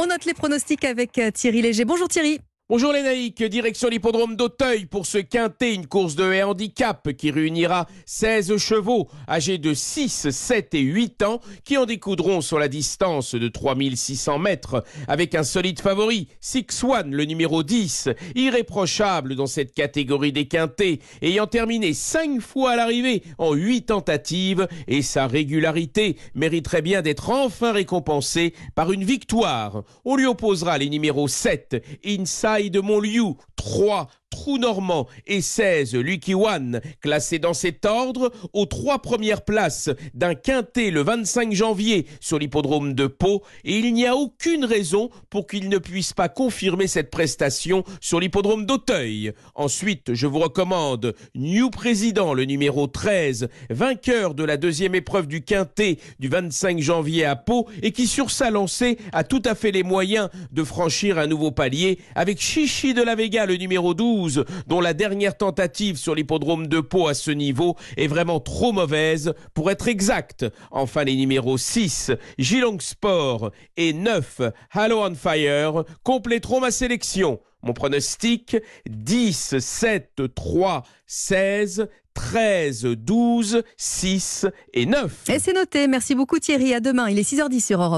On note les pronostics avec euh, Thierry Léger. Bonjour Thierry. Bonjour les naïcs, direction l'hippodrome d'Auteuil pour ce quintet, une course de handicap qui réunira 16 chevaux âgés de 6, 7 et 8 ans qui en découdront sur la distance de 3600 mètres avec un solide favori, Six One, le numéro 10, irréprochable dans cette catégorie des quintets, ayant terminé 5 fois à l'arrivée en 8 tentatives et sa régularité mériterait bien d'être enfin récompensée par une victoire. On lui opposera les numéros 7, Inside de Montliu, 3, Normand et 16 Lucky One, classés dans cet ordre aux trois premières places d'un quintet le 25 janvier sur l'hippodrome de Pau et il n'y a aucune raison pour qu'il ne puisse pas confirmer cette prestation sur l'hippodrome d'Auteuil. Ensuite, je vous recommande New Président, le numéro 13, vainqueur de la deuxième épreuve du quintet du 25 janvier à Pau et qui sur sa lancée a tout à fait les moyens de franchir un nouveau palier avec Chichi de la Vega, le numéro 12 dont la dernière tentative sur l'hippodrome de Pau à ce niveau est vraiment trop mauvaise pour être exact. Enfin, les numéros 6, Gilong Sport et 9, Halo on Fire compléteront ma sélection. Mon pronostic 10, 7, 3, 16, 13, 12, 6 et 9. Et c'est noté. Merci beaucoup Thierry. À demain. Il est 6h10 sur Europe.